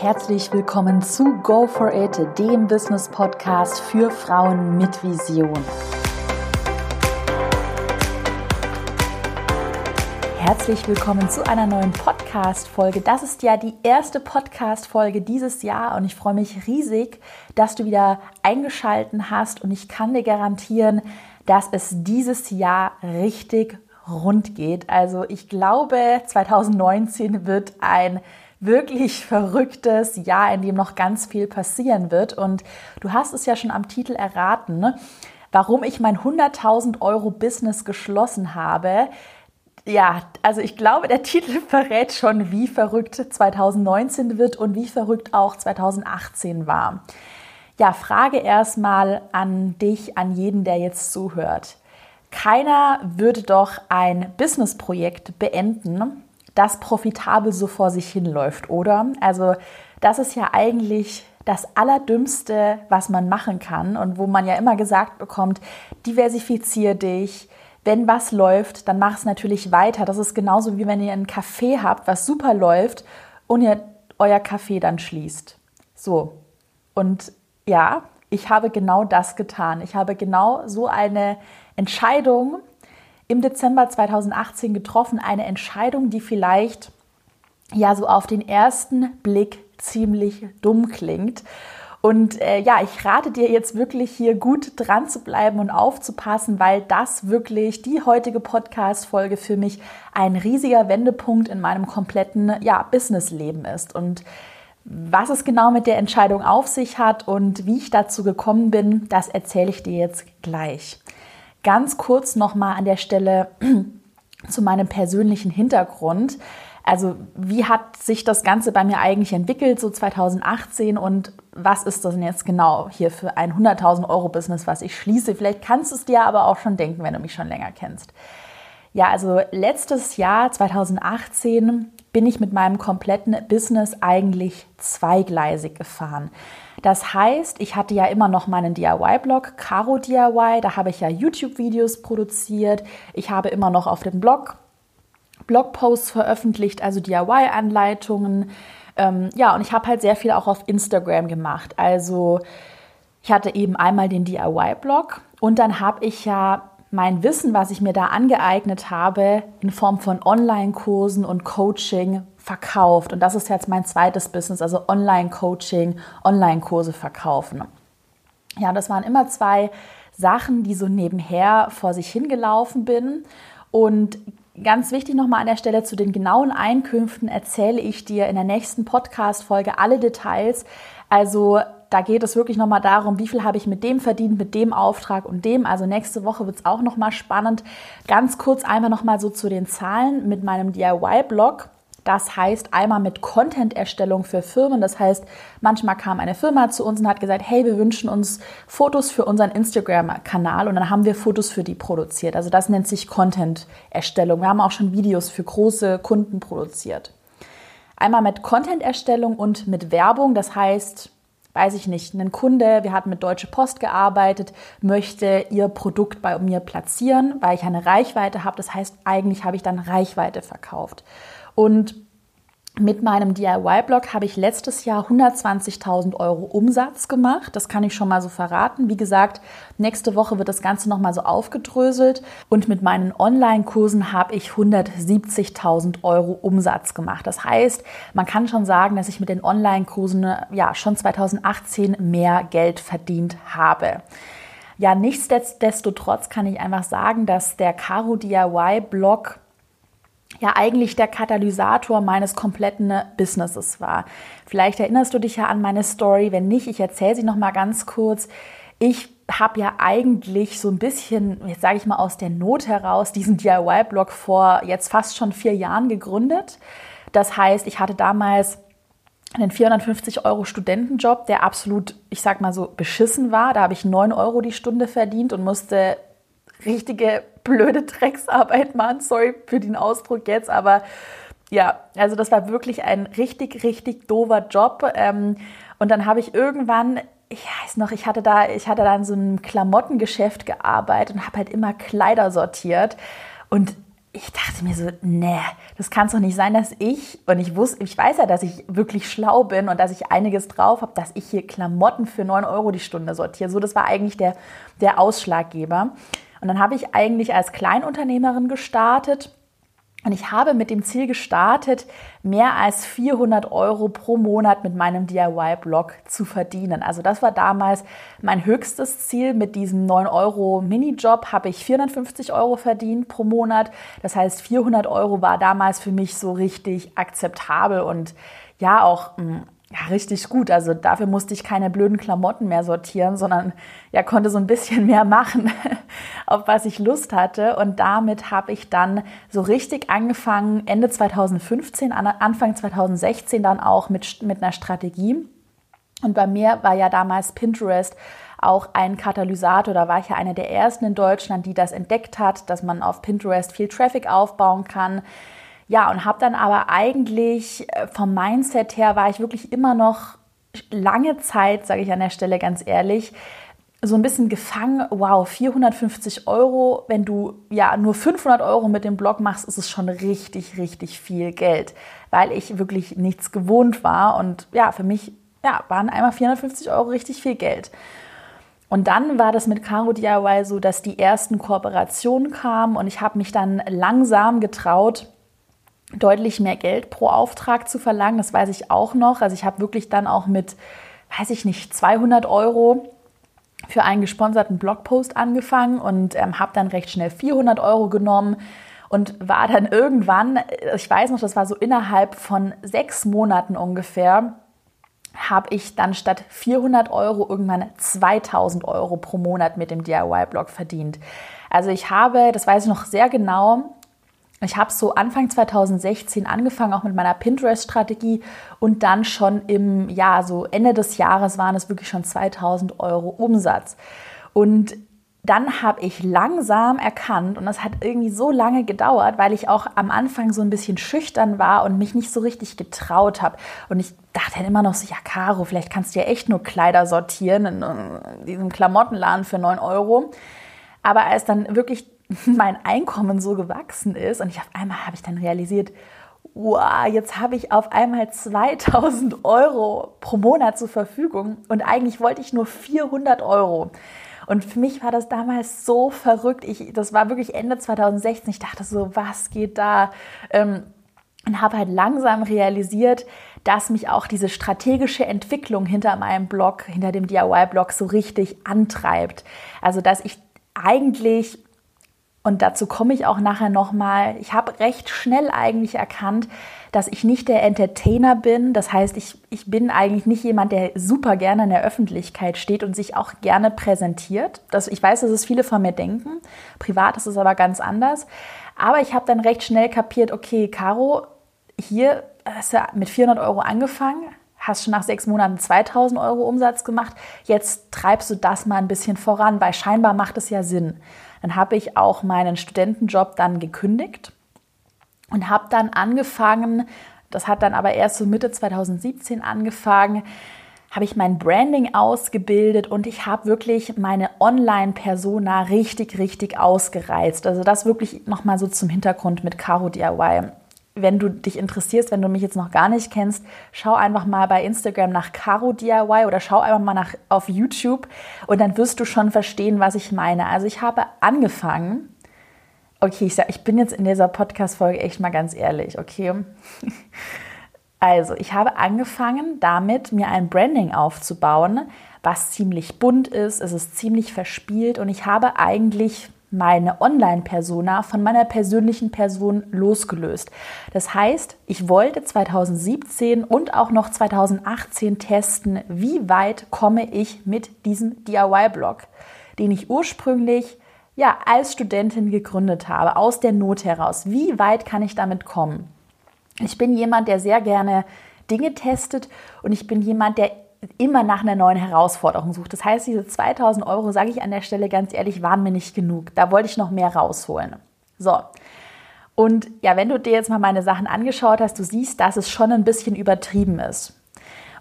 Herzlich willkommen zu Go for It, dem Business Podcast für Frauen mit Vision. Herzlich willkommen zu einer neuen Podcast-Folge. Das ist ja die erste Podcast-Folge dieses Jahr und ich freue mich riesig, dass du wieder eingeschalten hast und ich kann dir garantieren, dass es dieses Jahr richtig rund geht. Also ich glaube, 2019 wird ein wirklich verrücktes Jahr, in dem noch ganz viel passieren wird. Und du hast es ja schon am Titel erraten, ne? warum ich mein 100.000 Euro Business geschlossen habe. Ja, also ich glaube, der Titel verrät schon, wie verrückt 2019 wird und wie verrückt auch 2018 war. Ja, Frage erstmal an dich, an jeden, der jetzt zuhört. Keiner würde doch ein Businessprojekt beenden, das profitabel so vor sich hinläuft, oder? Also das ist ja eigentlich das Allerdümmste, was man machen kann und wo man ja immer gesagt bekommt, diversifizier dich. Wenn was läuft, dann mach es natürlich weiter. Das ist genauso wie wenn ihr einen Café habt, was super läuft und ihr euer Café dann schließt. So. Und ja, ich habe genau das getan. Ich habe genau so eine Entscheidung im Dezember 2018 getroffen. Eine Entscheidung, die vielleicht ja so auf den ersten Blick ziemlich dumm klingt. Und äh, ja, ich rate dir jetzt wirklich hier gut dran zu bleiben und aufzupassen, weil das wirklich die heutige Podcast-Folge für mich ein riesiger Wendepunkt in meinem kompletten ja, Businessleben ist. Und was es genau mit der Entscheidung auf sich hat und wie ich dazu gekommen bin, das erzähle ich dir jetzt gleich. Ganz kurz nochmal an der Stelle zu meinem persönlichen Hintergrund. Also wie hat sich das Ganze bei mir eigentlich entwickelt, so 2018 und was ist das denn jetzt genau hier für ein 100.000 Euro Business, was ich schließe? Vielleicht kannst du es dir aber auch schon denken, wenn du mich schon länger kennst. Ja, also letztes Jahr 2018 bin ich mit meinem kompletten Business eigentlich zweigleisig gefahren. Das heißt, ich hatte ja immer noch meinen DIY-Blog, Caro DIY, da habe ich ja YouTube-Videos produziert. Ich habe immer noch auf dem Blog Blogposts veröffentlicht, also DIY-Anleitungen. Ähm, ja, und ich habe halt sehr viel auch auf Instagram gemacht. Also ich hatte eben einmal den DIY-Blog und dann habe ich ja mein Wissen, was ich mir da angeeignet habe, in Form von Online-Kursen und Coaching verkauft. Und das ist jetzt mein zweites Business, also Online-Coaching, Online-Kurse verkaufen. Ja, das waren immer zwei Sachen, die so nebenher vor sich hingelaufen bin. Und ganz wichtig nochmal an der Stelle zu den genauen Einkünften erzähle ich dir in der nächsten Podcast-Folge alle Details. Also da geht es wirklich nochmal darum, wie viel habe ich mit dem verdient, mit dem Auftrag und dem. Also nächste Woche wird es auch nochmal spannend. Ganz kurz einmal nochmal so zu den Zahlen mit meinem DIY-Blog. Das heißt einmal mit Content-Erstellung für Firmen. Das heißt, manchmal kam eine Firma zu uns und hat gesagt, hey, wir wünschen uns Fotos für unseren Instagram-Kanal und dann haben wir Fotos für die produziert. Also das nennt sich Content-Erstellung. Wir haben auch schon Videos für große Kunden produziert. Einmal mit Content-Erstellung und mit Werbung. Das heißt, weiß ich nicht, ein Kunde, wir hatten mit Deutsche Post gearbeitet, möchte ihr Produkt bei mir platzieren, weil ich eine Reichweite habe. Das heißt, eigentlich habe ich dann Reichweite verkauft. Und mit meinem DIY-Blog habe ich letztes Jahr 120.000 Euro Umsatz gemacht. Das kann ich schon mal so verraten. Wie gesagt, nächste Woche wird das Ganze nochmal so aufgedröselt. Und mit meinen Online-Kursen habe ich 170.000 Euro Umsatz gemacht. Das heißt, man kann schon sagen, dass ich mit den Online-Kursen ja schon 2018 mehr Geld verdient habe. Ja, nichtsdestotrotz kann ich einfach sagen, dass der Caro DIY-Blog ja eigentlich der Katalysator meines kompletten Businesses war. Vielleicht erinnerst du dich ja an meine Story. Wenn nicht, ich erzähle sie noch mal ganz kurz. Ich habe ja eigentlich so ein bisschen, jetzt sage ich mal aus der Not heraus, diesen DIY-Blog vor jetzt fast schon vier Jahren gegründet. Das heißt, ich hatte damals einen 450 Euro Studentenjob, der absolut, ich sag mal so, beschissen war. Da habe ich 9 Euro die Stunde verdient und musste richtige blöde Drecksarbeit machen. Sorry für den Ausdruck jetzt, aber ja, also das war wirklich ein richtig, richtig doofer Job. Ähm, und dann habe ich irgendwann, ich weiß noch, ich hatte da, ich hatte da in so einem Klamottengeschäft gearbeitet und habe halt immer Kleider sortiert. Und ich dachte mir so, nee, das kann es doch nicht sein, dass ich, und ich wusste, ich weiß ja, dass ich wirklich schlau bin und dass ich einiges drauf habe, dass ich hier Klamotten für 9 Euro die Stunde sortiere. So, das war eigentlich der, der Ausschlaggeber. Und dann habe ich eigentlich als Kleinunternehmerin gestartet und ich habe mit dem Ziel gestartet, mehr als 400 Euro pro Monat mit meinem DIY-Blog zu verdienen. Also das war damals mein höchstes Ziel. Mit diesem 9 Euro Minijob habe ich 450 Euro verdient pro Monat. Das heißt, 400 Euro war damals für mich so richtig akzeptabel und ja auch hm, ja, richtig gut. Also dafür musste ich keine blöden Klamotten mehr sortieren, sondern ja, konnte so ein bisschen mehr machen, auf was ich Lust hatte. Und damit habe ich dann so richtig angefangen, Ende 2015, Anfang 2016 dann auch mit, mit einer Strategie. Und bei mir war ja damals Pinterest auch ein Katalysator. Da war ich ja eine der ersten in Deutschland, die das entdeckt hat, dass man auf Pinterest viel Traffic aufbauen kann ja, und habe dann aber eigentlich äh, vom Mindset her war ich wirklich immer noch lange Zeit, sage ich an der Stelle ganz ehrlich, so ein bisschen gefangen, wow, 450 Euro, wenn du ja nur 500 Euro mit dem Blog machst, ist es schon richtig, richtig viel Geld, weil ich wirklich nichts gewohnt war und ja, für mich ja, waren einmal 450 Euro richtig viel Geld. Und dann war das mit Caro DIY so, dass die ersten Kooperationen kamen und ich habe mich dann langsam getraut, deutlich mehr Geld pro Auftrag zu verlangen. Das weiß ich auch noch. Also ich habe wirklich dann auch mit, weiß ich nicht, 200 Euro für einen gesponserten Blogpost angefangen und ähm, habe dann recht schnell 400 Euro genommen und war dann irgendwann, ich weiß noch, das war so innerhalb von sechs Monaten ungefähr, habe ich dann statt 400 Euro irgendwann 2000 Euro pro Monat mit dem DIY-Blog verdient. Also ich habe, das weiß ich noch sehr genau, ich habe so Anfang 2016 angefangen, auch mit meiner Pinterest-Strategie und dann schon im Jahr, so Ende des Jahres waren es wirklich schon 2000 Euro Umsatz. Und dann habe ich langsam erkannt, und das hat irgendwie so lange gedauert, weil ich auch am Anfang so ein bisschen schüchtern war und mich nicht so richtig getraut habe. Und ich dachte dann immer noch so, ja, Caro, vielleicht kannst du ja echt nur Kleider sortieren in, in diesem Klamottenladen für 9 Euro. Aber als dann wirklich mein Einkommen so gewachsen ist und ich auf einmal habe ich dann realisiert, wow, jetzt habe ich auf einmal 2000 Euro pro Monat zur Verfügung und eigentlich wollte ich nur 400 Euro. Und für mich war das damals so verrückt. Ich, das war wirklich Ende 2016. Ich dachte so, was geht da? Ähm, und habe halt langsam realisiert, dass mich auch diese strategische Entwicklung hinter meinem Blog, hinter dem DIY-Blog so richtig antreibt. Also, dass ich eigentlich und dazu komme ich auch nachher nochmal. Ich habe recht schnell eigentlich erkannt, dass ich nicht der Entertainer bin. Das heißt, ich, ich bin eigentlich nicht jemand, der super gerne in der Öffentlichkeit steht und sich auch gerne präsentiert. Das, ich weiß, dass es viele von mir denken. Privat ist es aber ganz anders. Aber ich habe dann recht schnell kapiert, okay, Caro, hier hast du mit 400 Euro angefangen, hast schon nach sechs Monaten 2000 Euro Umsatz gemacht. Jetzt treibst du das mal ein bisschen voran, weil scheinbar macht es ja Sinn. Dann habe ich auch meinen Studentenjob dann gekündigt und habe dann angefangen, das hat dann aber erst so Mitte 2017 angefangen, habe ich mein Branding ausgebildet und ich habe wirklich meine Online-Persona richtig, richtig ausgereizt. Also das wirklich nochmal so zum Hintergrund mit Caro DIY wenn du dich interessierst, wenn du mich jetzt noch gar nicht kennst, schau einfach mal bei Instagram nach Caro DIY oder schau einfach mal nach, auf YouTube und dann wirst du schon verstehen, was ich meine. Also ich habe angefangen, okay, ich, sag, ich bin jetzt in dieser Podcast-Folge echt mal ganz ehrlich, okay? Also, ich habe angefangen damit, mir ein Branding aufzubauen, was ziemlich bunt ist, es ist ziemlich verspielt und ich habe eigentlich meine Online-Persona von meiner persönlichen Person losgelöst. Das heißt, ich wollte 2017 und auch noch 2018 testen, wie weit komme ich mit diesem DIY-Blog, den ich ursprünglich ja als Studentin gegründet habe, aus der Not heraus. Wie weit kann ich damit kommen? Ich bin jemand, der sehr gerne Dinge testet und ich bin jemand, der immer nach einer neuen Herausforderung sucht. Das heißt, diese 2000 Euro, sage ich an der Stelle ganz ehrlich, waren mir nicht genug. Da wollte ich noch mehr rausholen. So. Und ja, wenn du dir jetzt mal meine Sachen angeschaut hast, du siehst, dass es schon ein bisschen übertrieben ist.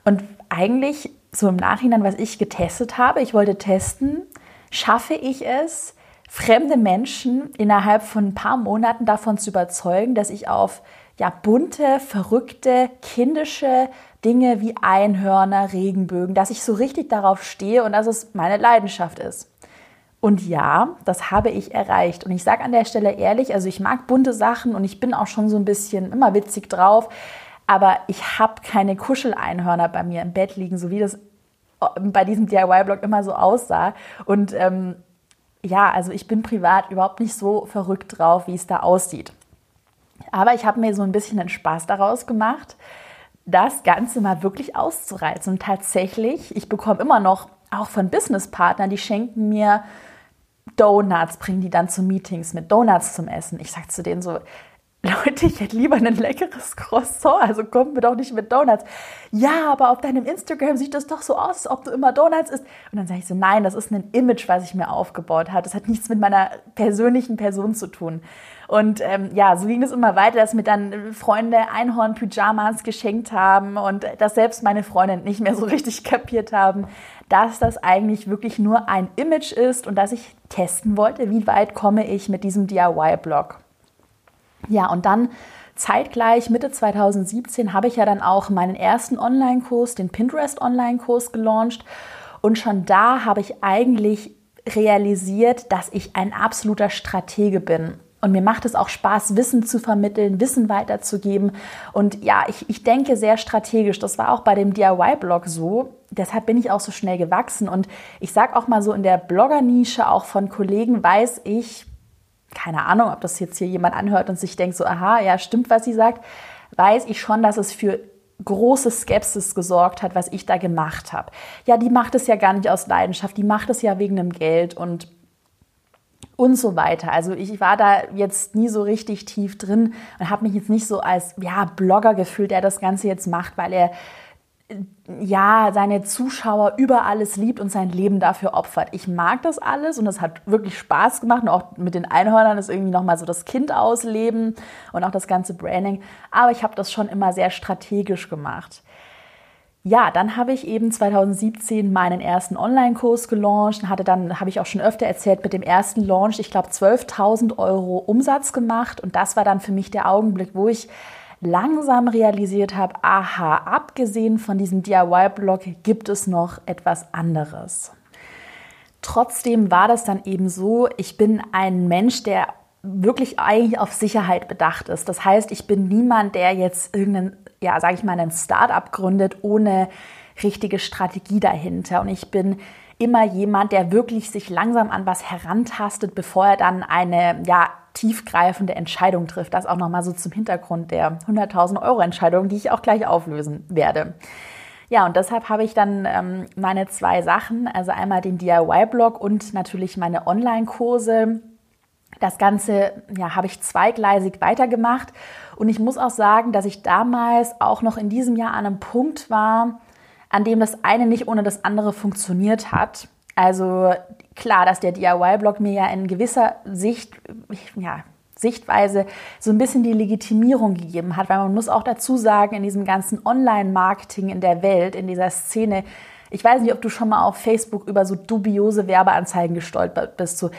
Und eigentlich so im Nachhinein, was ich getestet habe, ich wollte testen, schaffe ich es, fremde Menschen innerhalb von ein paar Monaten davon zu überzeugen, dass ich auf ja, bunte, verrückte, kindische Dinge wie Einhörner, Regenbögen, dass ich so richtig darauf stehe und dass es meine Leidenschaft ist. Und ja, das habe ich erreicht. Und ich sage an der Stelle ehrlich, also ich mag bunte Sachen und ich bin auch schon so ein bisschen immer witzig drauf, aber ich habe keine Kuscheleinhörner bei mir im Bett liegen, so wie das bei diesem DIY-Blog immer so aussah. Und ähm, ja, also ich bin privat überhaupt nicht so verrückt drauf, wie es da aussieht. Aber ich habe mir so ein bisschen den Spaß daraus gemacht, das Ganze mal wirklich auszureizen. Und tatsächlich, ich bekomme immer noch auch von Businesspartnern, die schenken mir Donuts, bringen die dann zu Meetings mit Donuts zum Essen. Ich sage zu denen so, Leute, ich hätte lieber ein leckeres Croissant, also kommt mir doch nicht mit Donuts. Ja, aber auf deinem Instagram sieht das doch so aus, als ob du immer Donuts isst. Und dann sage ich so, nein, das ist ein Image, was ich mir aufgebaut habe. Das hat nichts mit meiner persönlichen Person zu tun. Und ähm, ja, so ging es immer weiter, dass mir dann Freunde Einhorn-Pyjamas geschenkt haben und dass selbst meine Freunde nicht mehr so richtig kapiert haben, dass das eigentlich wirklich nur ein Image ist und dass ich testen wollte, wie weit komme ich mit diesem DIY-Blog. Ja, und dann zeitgleich, Mitte 2017, habe ich ja dann auch meinen ersten Online-Kurs, den Pinterest-Online-Kurs gelauncht. Und schon da habe ich eigentlich realisiert, dass ich ein absoluter Stratege bin. Und mir macht es auch Spaß, Wissen zu vermitteln, Wissen weiterzugeben. Und ja, ich, ich denke sehr strategisch. Das war auch bei dem DIY-Blog so. Deshalb bin ich auch so schnell gewachsen. Und ich sage auch mal so, in der Blogger-Nische auch von Kollegen weiß ich, keine Ahnung, ob das jetzt hier jemand anhört und sich denkt so, aha, ja, stimmt, was sie sagt, weiß ich schon, dass es für große Skepsis gesorgt hat, was ich da gemacht habe. Ja, die macht es ja gar nicht aus Leidenschaft, die macht es ja wegen dem Geld und und so weiter. Also ich war da jetzt nie so richtig tief drin und habe mich jetzt nicht so als ja, Blogger gefühlt, der das Ganze jetzt macht, weil er ja, seine Zuschauer über alles liebt und sein Leben dafür opfert. Ich mag das alles und das hat wirklich Spaß gemacht. Und auch mit den Einhörnern ist irgendwie nochmal so das Kind ausleben und auch das ganze Branding. Aber ich habe das schon immer sehr strategisch gemacht. Ja, dann habe ich eben 2017 meinen ersten Online-Kurs gelauncht und hatte dann, habe ich auch schon öfter erzählt, mit dem ersten Launch, ich glaube, 12.000 Euro Umsatz gemacht. Und das war dann für mich der Augenblick, wo ich langsam realisiert habe, aha, abgesehen von diesem DIY-Blog gibt es noch etwas anderes. Trotzdem war das dann eben so, ich bin ein Mensch, der wirklich eigentlich auf Sicherheit bedacht ist. Das heißt, ich bin niemand, der jetzt irgendeinen, ja, sage ich mal, einen Start-up gründet ohne richtige Strategie dahinter. Und ich bin immer jemand, der wirklich sich langsam an was herantastet, bevor er dann eine, ja, tiefgreifende Entscheidung trifft. Das auch nochmal so zum Hintergrund der 100.000 Euro Entscheidung, die ich auch gleich auflösen werde. Ja, und deshalb habe ich dann ähm, meine zwei Sachen, also einmal den DIY-Blog und natürlich meine Online-Kurse. Das Ganze ja, habe ich zweigleisig weitergemacht. Und ich muss auch sagen, dass ich damals auch noch in diesem Jahr an einem Punkt war, an dem das eine nicht ohne das andere funktioniert hat. Also klar, dass der DIY-Blog mir ja in gewisser Sicht, ja, Sichtweise so ein bisschen die Legitimierung gegeben hat, weil man muss auch dazu sagen, in diesem ganzen Online-Marketing in der Welt, in dieser Szene, ich weiß nicht, ob du schon mal auf Facebook über so dubiose Werbeanzeigen gestolpert bist, so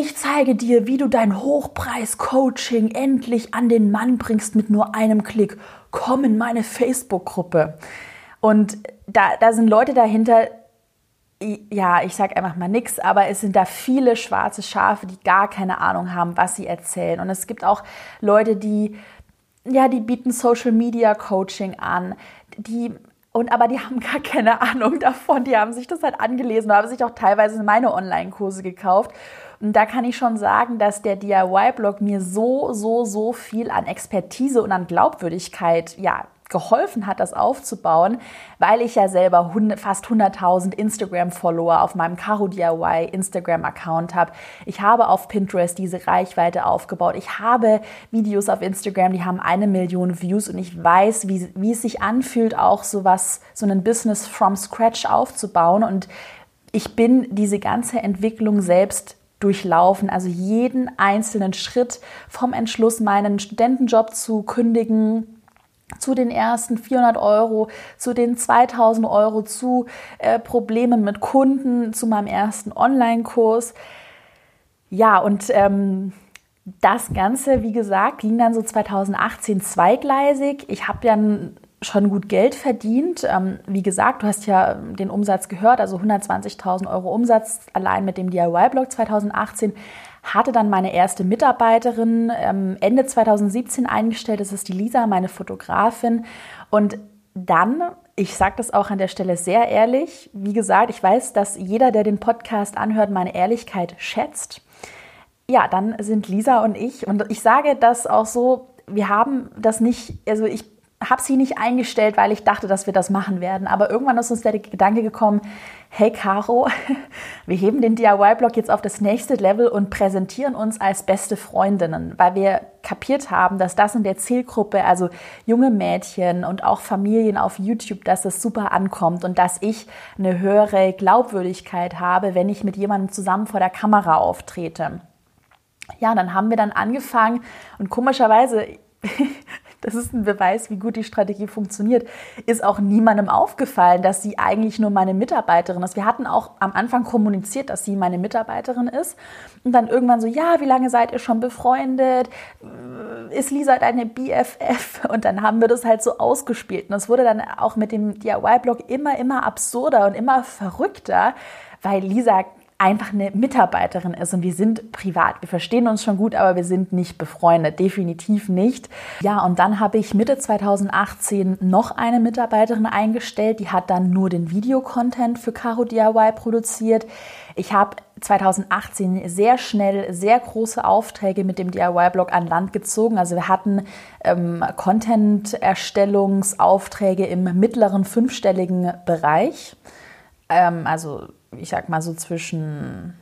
ich zeige dir, wie du dein Hochpreis-Coaching endlich an den Mann bringst mit nur einem Klick. Komm in meine Facebook-Gruppe. Und da, da sind Leute dahinter, ja, ich sage einfach mal nichts, aber es sind da viele schwarze Schafe, die gar keine Ahnung haben, was sie erzählen. Und es gibt auch Leute, die, ja, die bieten Social Media Coaching an, die und aber die haben gar keine Ahnung davon. Die haben sich das halt angelesen, haben sich auch teilweise meine Online-Kurse gekauft. Und da kann ich schon sagen, dass der DIY-Blog mir so, so, so viel an Expertise und an Glaubwürdigkeit ja, geholfen hat, das aufzubauen, weil ich ja selber fast 100.000 Instagram-Follower auf meinem Caro DIY Instagram-Account habe. Ich habe auf Pinterest diese Reichweite aufgebaut. Ich habe Videos auf Instagram, die haben eine Million Views und ich weiß, wie, wie es sich anfühlt, auch sowas, so ein Business from scratch aufzubauen und ich bin diese ganze Entwicklung selbst durchlaufen, also jeden einzelnen Schritt vom Entschluss, meinen Studentenjob zu kündigen, zu den ersten 400 Euro, zu den 2000 Euro, zu äh, Problemen mit Kunden, zu meinem ersten Online-Kurs. Ja, und ähm, das Ganze, wie gesagt, ging dann so 2018 zweigleisig. Ich habe ja schon gut Geld verdient. Ähm, wie gesagt, du hast ja den Umsatz gehört, also 120.000 Euro Umsatz allein mit dem DIY-Blog 2018. Hatte dann meine erste Mitarbeiterin ähm, Ende 2017 eingestellt. Das ist die Lisa, meine Fotografin. Und dann, ich sage das auch an der Stelle sehr ehrlich, wie gesagt, ich weiß, dass jeder, der den Podcast anhört, meine Ehrlichkeit schätzt ja, dann sind Lisa und ich, und ich sage das auch so, wir haben das nicht, also ich habe sie nicht eingestellt, weil ich dachte, dass wir das machen werden. Aber irgendwann ist uns der Gedanke gekommen, hey Caro, wir heben den DIY-Blog jetzt auf das nächste Level und präsentieren uns als beste Freundinnen, weil wir kapiert haben, dass das in der Zielgruppe, also junge Mädchen und auch Familien auf YouTube, dass es super ankommt und dass ich eine höhere Glaubwürdigkeit habe, wenn ich mit jemandem zusammen vor der Kamera auftrete ja, dann haben wir dann angefangen und komischerweise, das ist ein Beweis, wie gut die Strategie funktioniert, ist auch niemandem aufgefallen, dass sie eigentlich nur meine Mitarbeiterin ist. Wir hatten auch am Anfang kommuniziert, dass sie meine Mitarbeiterin ist und dann irgendwann so, ja, wie lange seid ihr schon befreundet? Ist Lisa deine BFF? Und dann haben wir das halt so ausgespielt und das wurde dann auch mit dem DIY-Blog immer, immer absurder und immer verrückter, weil Lisa einfach eine Mitarbeiterin ist und wir sind privat. Wir verstehen uns schon gut, aber wir sind nicht befreundet, definitiv nicht. Ja, und dann habe ich Mitte 2018 noch eine Mitarbeiterin eingestellt, die hat dann nur den Videocontent für Caro DIY produziert. Ich habe 2018 sehr schnell sehr große Aufträge mit dem DIY-Blog an Land gezogen. Also wir hatten ähm, Content-Erstellungsaufträge im mittleren fünfstelligen Bereich. Ähm, also ich sag mal so zwischen,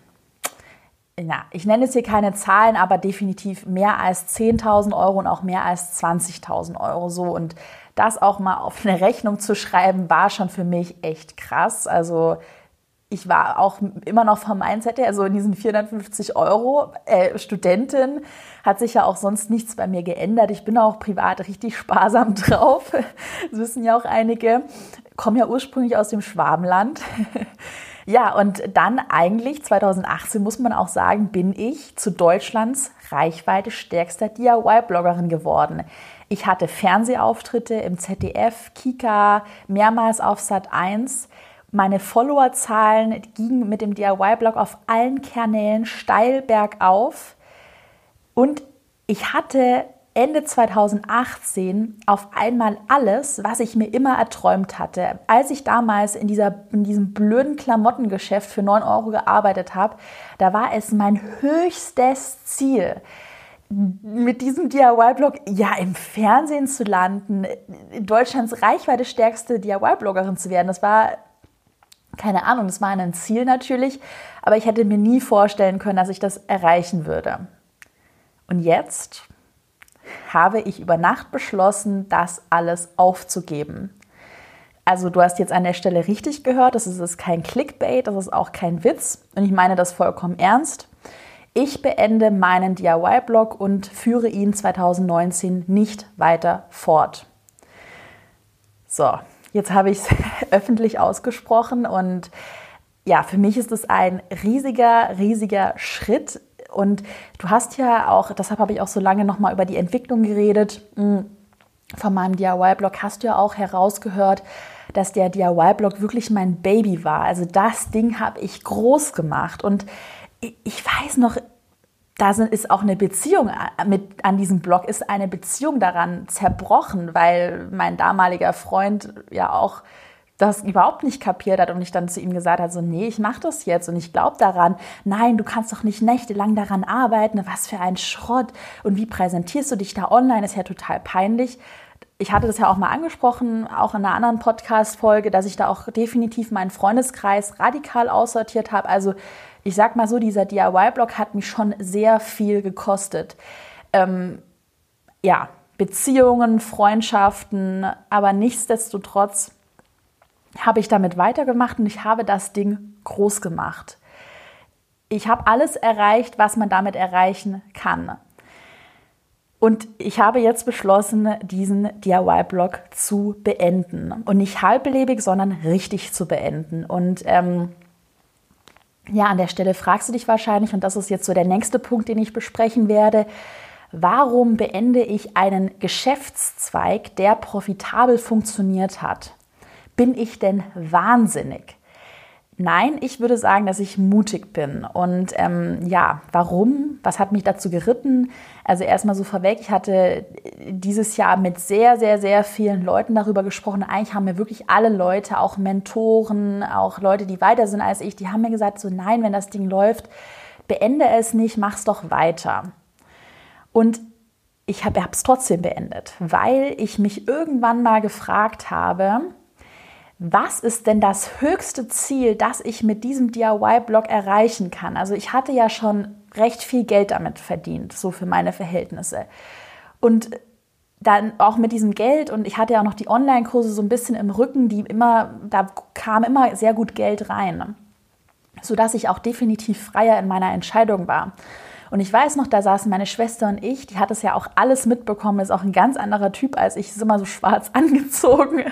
na, ich nenne es hier keine Zahlen, aber definitiv mehr als 10.000 Euro und auch mehr als 20.000 Euro so. Und das auch mal auf eine Rechnung zu schreiben, war schon für mich echt krass. Also ich war auch immer noch vom Mindset her, also in diesen 450 Euro äh, Studentin hat sich ja auch sonst nichts bei mir geändert. Ich bin auch privat richtig sparsam drauf. Das wissen ja auch einige. Komme ja ursprünglich aus dem Schwabenland. Ja, und dann eigentlich 2018 muss man auch sagen, bin ich zu Deutschlands Reichweite stärkster DIY-Bloggerin geworden. Ich hatte Fernsehauftritte im ZDF, Kika, mehrmals auf Sat 1. Meine Followerzahlen gingen mit dem DIY-Blog auf allen Kanälen steil bergauf. Und ich hatte Ende 2018 auf einmal alles, was ich mir immer erträumt hatte. Als ich damals in, dieser, in diesem blöden Klamottengeschäft für 9 Euro gearbeitet habe, da war es mein höchstes Ziel, mit diesem DIY-Blog ja im Fernsehen zu landen, Deutschlands reichweite stärkste DIY-Bloggerin zu werden. Das war keine Ahnung, das war ein Ziel natürlich, aber ich hätte mir nie vorstellen können, dass ich das erreichen würde. Und jetzt habe ich über Nacht beschlossen, das alles aufzugeben. Also du hast jetzt an der Stelle richtig gehört, das ist kein Clickbait, das ist auch kein Witz und ich meine das vollkommen ernst. Ich beende meinen DIY-Blog und führe ihn 2019 nicht weiter fort. So, jetzt habe ich es öffentlich ausgesprochen und ja, für mich ist es ein riesiger, riesiger Schritt und du hast ja auch, deshalb habe ich auch so lange nochmal über die Entwicklung geredet. Hm, von meinem DIY-Blog hast du ja auch herausgehört, dass der DIY-Blog wirklich mein Baby war. Also das Ding habe ich groß gemacht. Und ich weiß noch, da ist auch eine Beziehung mit, an diesem Blog, ist eine Beziehung daran zerbrochen, weil mein damaliger Freund ja auch das überhaupt nicht kapiert hat und ich dann zu ihm gesagt habe, so, nee, ich mache das jetzt und ich glaube daran. Nein, du kannst doch nicht nächtelang daran arbeiten. Was für ein Schrott. Und wie präsentierst du dich da online? Ist ja total peinlich. Ich hatte das ja auch mal angesprochen, auch in einer anderen Podcast-Folge, dass ich da auch definitiv meinen Freundeskreis radikal aussortiert habe. Also ich sag mal so, dieser DIY-Blog hat mich schon sehr viel gekostet. Ähm, ja, Beziehungen, Freundschaften, aber nichtsdestotrotz habe ich damit weitergemacht und ich habe das Ding groß gemacht. Ich habe alles erreicht, was man damit erreichen kann. Und ich habe jetzt beschlossen, diesen DIY-Blog zu beenden. Und nicht halbbelebig, sondern richtig zu beenden. Und ähm, Ja, an der Stelle fragst du dich wahrscheinlich, und das ist jetzt so der nächste Punkt, den ich besprechen werde, warum beende ich einen Geschäftszweig, der profitabel funktioniert hat? Bin ich denn wahnsinnig? Nein, ich würde sagen, dass ich mutig bin. Und ähm, ja, warum? Was hat mich dazu geritten? Also erstmal so vorweg, ich hatte dieses Jahr mit sehr, sehr, sehr vielen Leuten darüber gesprochen. Eigentlich haben mir wirklich alle Leute, auch Mentoren, auch Leute, die weiter sind als ich, die haben mir gesagt, so nein, wenn das Ding läuft, beende es nicht, mach's doch weiter. Und ich habe es trotzdem beendet, weil ich mich irgendwann mal gefragt habe, was ist denn das höchste Ziel, das ich mit diesem DIY-Blog erreichen kann? Also ich hatte ja schon recht viel Geld damit verdient, so für meine Verhältnisse. Und dann auch mit diesem Geld und ich hatte ja auch noch die Online-Kurse so ein bisschen im Rücken, die immer, da kam immer sehr gut Geld rein, sodass ich auch definitiv freier in meiner Entscheidung war. Und ich weiß noch, da saßen meine Schwester und ich, die hat es ja auch alles mitbekommen, ist auch ein ganz anderer Typ als ich, ist immer so schwarz angezogen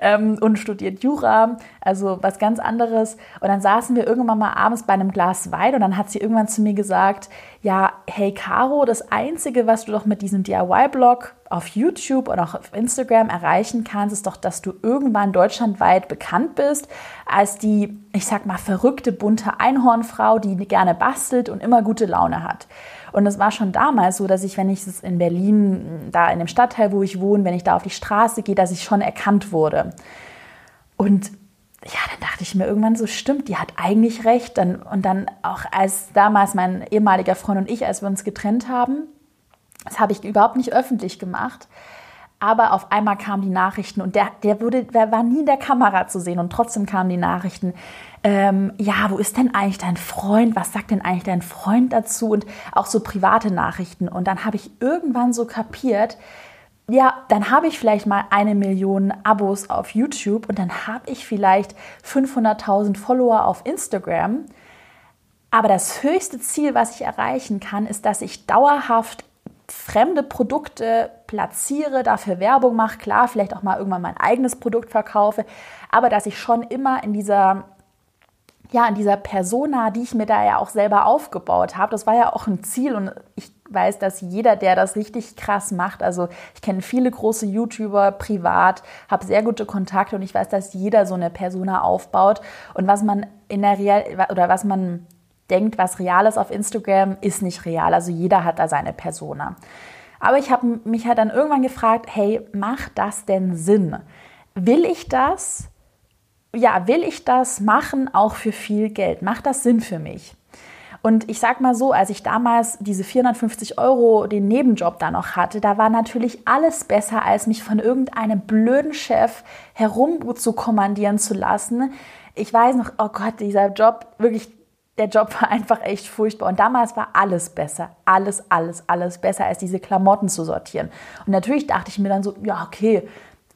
ähm, und studiert Jura, also was ganz anderes. Und dann saßen wir irgendwann mal abends bei einem Glas Wein und dann hat sie irgendwann zu mir gesagt, ja, hey Caro, das Einzige, was du doch mit diesem DIY-Blog auf YouTube und auch auf Instagram erreichen kannst, ist doch, dass du irgendwann deutschlandweit bekannt bist als die, ich sag mal, verrückte, bunte Einhornfrau, die gerne bastelt und immer gute Laune hat. Und es war schon damals so, dass ich, wenn ich in Berlin, da in dem Stadtteil, wo ich wohne, wenn ich da auf die Straße gehe, dass ich schon erkannt wurde. Und ja, dann dachte ich mir irgendwann so, stimmt, die hat eigentlich recht. Und dann auch als damals mein ehemaliger Freund und ich, als wir uns getrennt haben, das habe ich überhaupt nicht öffentlich gemacht. Aber auf einmal kamen die Nachrichten und der, der, wurde, der war nie in der Kamera zu sehen und trotzdem kamen die Nachrichten. Ähm, ja, wo ist denn eigentlich dein Freund? Was sagt denn eigentlich dein Freund dazu? Und auch so private Nachrichten. Und dann habe ich irgendwann so kapiert, ja, dann habe ich vielleicht mal eine Million Abos auf YouTube und dann habe ich vielleicht 500.000 Follower auf Instagram. Aber das höchste Ziel, was ich erreichen kann, ist, dass ich dauerhaft fremde Produkte platziere, dafür Werbung mache, klar, vielleicht auch mal irgendwann mein eigenes Produkt verkaufe, aber dass ich schon immer in dieser ja, in dieser Persona, die ich mir da ja auch selber aufgebaut habe, das war ja auch ein Ziel und ich weiß, dass jeder, der das richtig krass macht, also ich kenne viele große YouTuber privat, habe sehr gute Kontakte und ich weiß, dass jeder so eine Persona aufbaut und was man in der Real oder was man denkt, was real ist auf Instagram, ist nicht real. Also jeder hat da seine Persona. Aber ich habe mich halt dann irgendwann gefragt, hey, macht das denn Sinn? Will ich das? ja, will ich das machen, auch für viel Geld? Macht das Sinn für mich? Und ich sag mal so, als ich damals diese 450 Euro den Nebenjob da noch hatte, da war natürlich alles besser, als mich von irgendeinem blöden Chef herum zu kommandieren zu lassen. Ich weiß noch, oh Gott, dieser Job, wirklich, der Job war einfach echt furchtbar. Und damals war alles besser. Alles, alles, alles besser, als diese Klamotten zu sortieren. Und natürlich dachte ich mir dann so, ja, okay,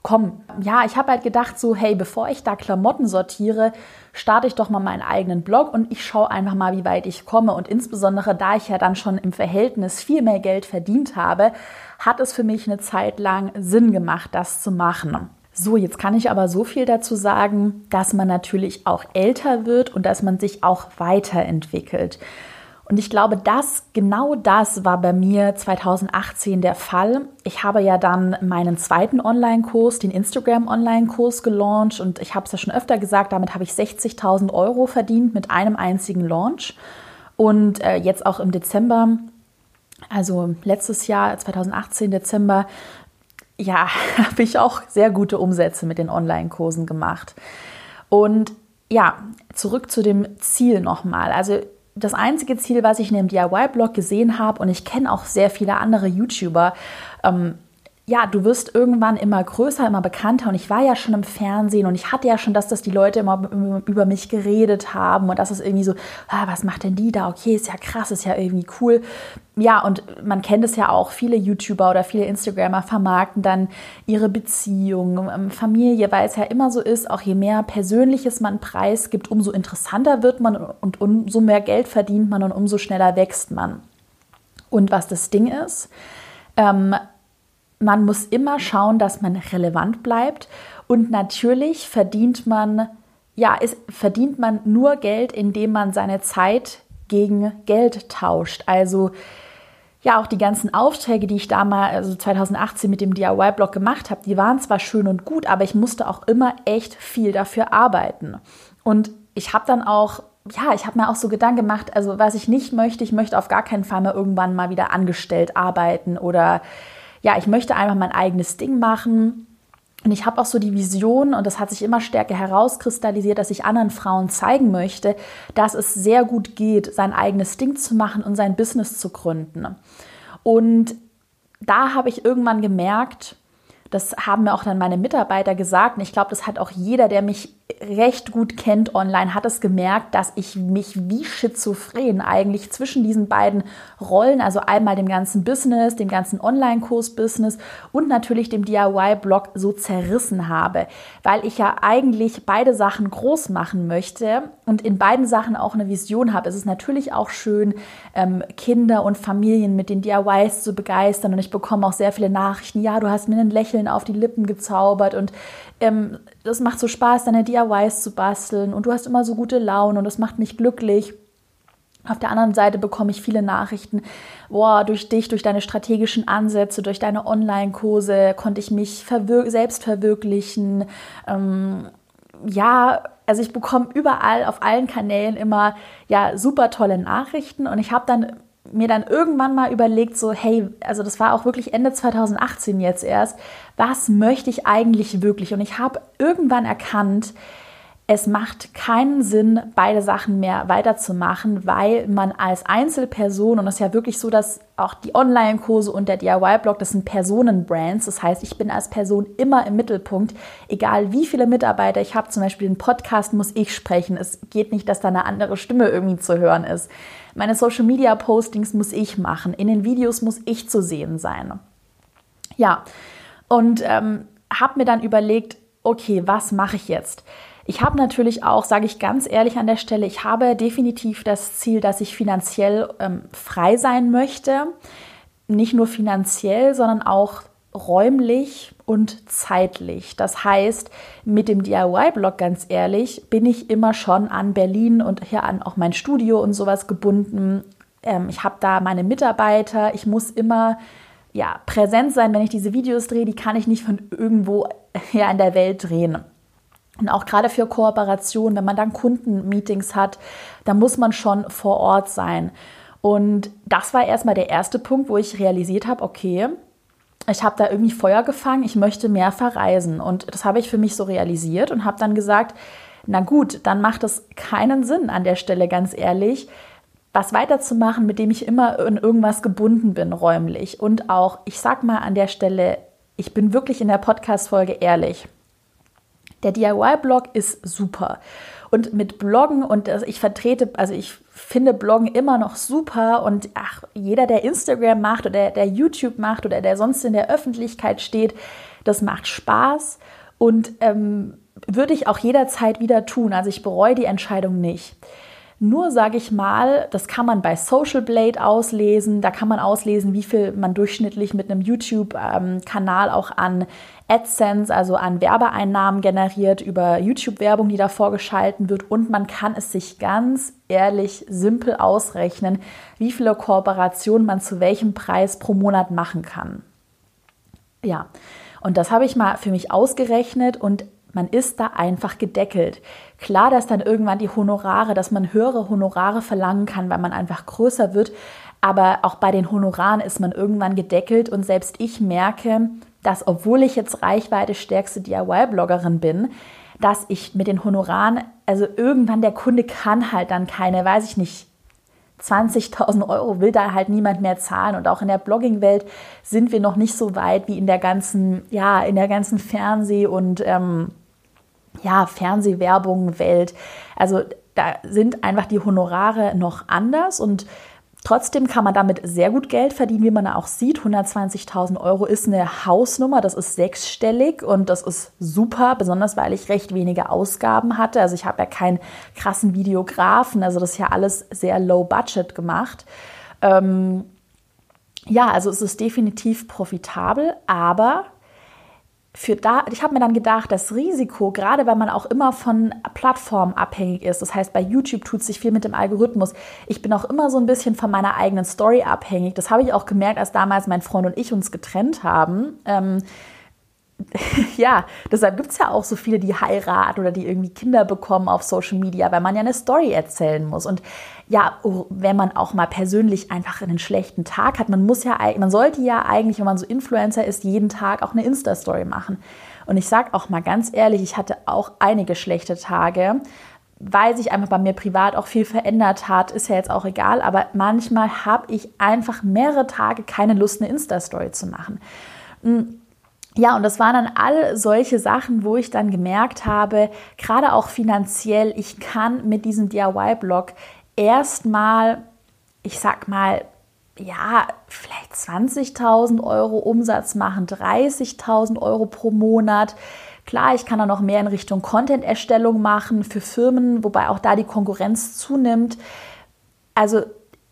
komm, ja, ich habe halt gedacht so, hey, bevor ich da Klamotten sortiere, starte ich doch mal meinen eigenen Blog und ich schaue einfach mal, wie weit ich komme. Und insbesondere, da ich ja dann schon im Verhältnis viel mehr Geld verdient habe, hat es für mich eine Zeit lang Sinn gemacht, das zu machen. So, jetzt kann ich aber so viel dazu sagen, dass man natürlich auch älter wird und dass man sich auch weiterentwickelt. Und ich glaube, das, genau das war bei mir 2018 der Fall. Ich habe ja dann meinen zweiten Online-Kurs, den Instagram-Online-Kurs gelauncht und ich habe es ja schon öfter gesagt, damit habe ich 60.000 Euro verdient mit einem einzigen Launch. Und äh, jetzt auch im Dezember, also letztes Jahr, 2018 Dezember, ja, habe ich auch sehr gute Umsätze mit den Online-Kursen gemacht. Und ja, zurück zu dem Ziel nochmal. Also das einzige Ziel, was ich in dem DIY-Blog gesehen habe, und ich kenne auch sehr viele andere YouTuber, ähm, ja, du wirst irgendwann immer größer, immer bekannter und ich war ja schon im Fernsehen und ich hatte ja schon, dass das die Leute immer über mich geredet haben und das ist irgendwie so, ah, was macht denn die da? Okay, ist ja krass, ist ja irgendwie cool. Ja, und man kennt es ja auch, viele YouTuber oder viele Instagrammer vermarkten dann ihre Beziehung, ähm, Familie, weil es ja immer so ist, auch je mehr Persönliches man preisgibt, umso interessanter wird man und umso mehr Geld verdient man und umso schneller wächst man. Und was das Ding ist, ähm, man muss immer schauen, dass man relevant bleibt und natürlich verdient man ja, ist, verdient man nur Geld, indem man seine Zeit gegen Geld tauscht. Also ja, auch die ganzen Aufträge, die ich damals, also 2018 mit dem DIY-Blog gemacht habe, die waren zwar schön und gut, aber ich musste auch immer echt viel dafür arbeiten. Und ich habe dann auch, ja, ich habe mir auch so Gedanken gemacht, also was ich nicht möchte, ich möchte auf gar keinen Fall mal irgendwann mal wieder angestellt arbeiten oder ja, ich möchte einfach mein eigenes Ding machen. Und ich habe auch so die Vision, und das hat sich immer stärker herauskristallisiert, dass ich anderen Frauen zeigen möchte, dass es sehr gut geht, sein eigenes Ding zu machen und sein Business zu gründen. Und da habe ich irgendwann gemerkt, das haben mir auch dann meine Mitarbeiter gesagt. Und ich glaube, das hat auch jeder, der mich recht gut kennt online, hat es gemerkt, dass ich mich wie schizophren eigentlich zwischen diesen beiden Rollen, also einmal dem ganzen Business, dem ganzen Online-Kurs-Business und natürlich dem DIY-Blog so zerrissen habe, weil ich ja eigentlich beide Sachen groß machen möchte und in beiden Sachen auch eine Vision habe. Es ist natürlich auch schön, ähm, Kinder und Familien mit den DIYs zu begeistern und ich bekomme auch sehr viele Nachrichten. Ja, du hast mir ein Lächeln auf die Lippen gezaubert und ähm, das macht so Spaß, deine DIYs zu basteln und du hast immer so gute Laune und das macht mich glücklich. Auf der anderen Seite bekomme ich viele Nachrichten, boah, durch dich, durch deine strategischen Ansätze, durch deine Online-Kurse konnte ich mich verwir selbst verwirklichen. Ähm, ja, also ich bekomme überall auf allen Kanälen immer ja super tolle Nachrichten und ich habe dann mir dann irgendwann mal überlegt, so, hey, also das war auch wirklich Ende 2018 jetzt erst, was möchte ich eigentlich wirklich? Und ich habe irgendwann erkannt, es macht keinen Sinn, beide Sachen mehr weiterzumachen, weil man als Einzelperson, und das ist ja wirklich so, dass auch die Online-Kurse und der DIY-Blog, das sind Personenbrands. Das heißt, ich bin als Person immer im Mittelpunkt, egal wie viele Mitarbeiter ich habe. Zum Beispiel den Podcast muss ich sprechen. Es geht nicht, dass da eine andere Stimme irgendwie zu hören ist. Meine Social-Media-Postings muss ich machen. In den Videos muss ich zu sehen sein. Ja, und ähm, habe mir dann überlegt, okay, was mache ich jetzt? Ich habe natürlich auch, sage ich ganz ehrlich an der Stelle, ich habe definitiv das Ziel, dass ich finanziell ähm, frei sein möchte. Nicht nur finanziell, sondern auch räumlich und zeitlich. Das heißt, mit dem DIY-Blog, ganz ehrlich, bin ich immer schon an Berlin und hier an auch mein Studio und sowas gebunden. Ähm, ich habe da meine Mitarbeiter. Ich muss immer ja, präsent sein, wenn ich diese Videos drehe. Die kann ich nicht von irgendwo her in der Welt drehen. Und auch gerade für Kooperation, wenn man dann Kundenmeetings hat, da muss man schon vor Ort sein. Und das war erstmal der erste Punkt, wo ich realisiert habe, okay, ich habe da irgendwie Feuer gefangen, ich möchte mehr verreisen. Und das habe ich für mich so realisiert und habe dann gesagt, na gut, dann macht es keinen Sinn an der Stelle, ganz ehrlich, was weiterzumachen, mit dem ich immer in irgendwas gebunden bin, räumlich. Und auch, ich sag mal an der Stelle, ich bin wirklich in der Podcast-Folge ehrlich. Der DIY-Blog ist super. Und mit Bloggen und ich vertrete, also ich finde Bloggen immer noch super und ach, jeder, der Instagram macht oder der YouTube macht oder der sonst in der Öffentlichkeit steht, das macht Spaß und ähm, würde ich auch jederzeit wieder tun. Also ich bereue die Entscheidung nicht. Nur sage ich mal, das kann man bei Social Blade auslesen. Da kann man auslesen, wie viel man durchschnittlich mit einem YouTube-Kanal auch an AdSense, also an Werbeeinnahmen generiert über YouTube-Werbung, die da vorgeschalten wird. Und man kann es sich ganz ehrlich simpel ausrechnen, wie viele Kooperationen man zu welchem Preis pro Monat machen kann. Ja, und das habe ich mal für mich ausgerechnet und man ist da einfach gedeckelt. Klar, dass dann irgendwann die Honorare, dass man höhere Honorare verlangen kann, weil man einfach größer wird. Aber auch bei den Honoraren ist man irgendwann gedeckelt und selbst ich merke, dass obwohl ich jetzt Reichweite stärkste DIY-Bloggerin bin, dass ich mit den Honoraren, also irgendwann der Kunde kann halt dann keine, weiß ich nicht, 20.000 Euro will da halt niemand mehr zahlen. Und auch in der Blogging-Welt sind wir noch nicht so weit wie in der ganzen, ja, in der ganzen Fernseh- und ähm, ja, Fernsehwerbung, Welt. Also da sind einfach die Honorare noch anders und Trotzdem kann man damit sehr gut Geld verdienen, wie man auch sieht. 120.000 Euro ist eine Hausnummer, das ist sechsstellig und das ist super, besonders weil ich recht wenige Ausgaben hatte. Also ich habe ja keinen krassen Videografen, also das ist ja alles sehr low budget gemacht. Ähm, ja, also es ist definitiv profitabel, aber für da, ich habe mir dann gedacht, das Risiko, gerade weil man auch immer von Plattformen abhängig ist, das heißt, bei YouTube tut sich viel mit dem Algorithmus. Ich bin auch immer so ein bisschen von meiner eigenen Story abhängig. Das habe ich auch gemerkt, als damals mein Freund und ich uns getrennt haben. Ähm, ja, deshalb gibt es ja auch so viele, die heiraten oder die irgendwie Kinder bekommen auf Social Media, weil man ja eine Story erzählen muss. Und ja, oh, wenn man auch mal persönlich einfach einen schlechten Tag hat, man muss ja, man sollte ja eigentlich, wenn man so Influencer ist, jeden Tag auch eine Insta-Story machen. Und ich sage auch mal ganz ehrlich, ich hatte auch einige schlechte Tage, weil sich einfach bei mir privat auch viel verändert hat, ist ja jetzt auch egal, aber manchmal habe ich einfach mehrere Tage keine Lust, eine Insta-Story zu machen. Hm, ja, und das waren dann all solche Sachen, wo ich dann gemerkt habe, gerade auch finanziell, ich kann mit diesem DIY-Blog erstmal, ich sag mal, ja, vielleicht 20.000 Euro Umsatz machen, 30.000 Euro pro Monat. Klar, ich kann da noch mehr in Richtung Content-Erstellung machen für Firmen, wobei auch da die Konkurrenz zunimmt. Also,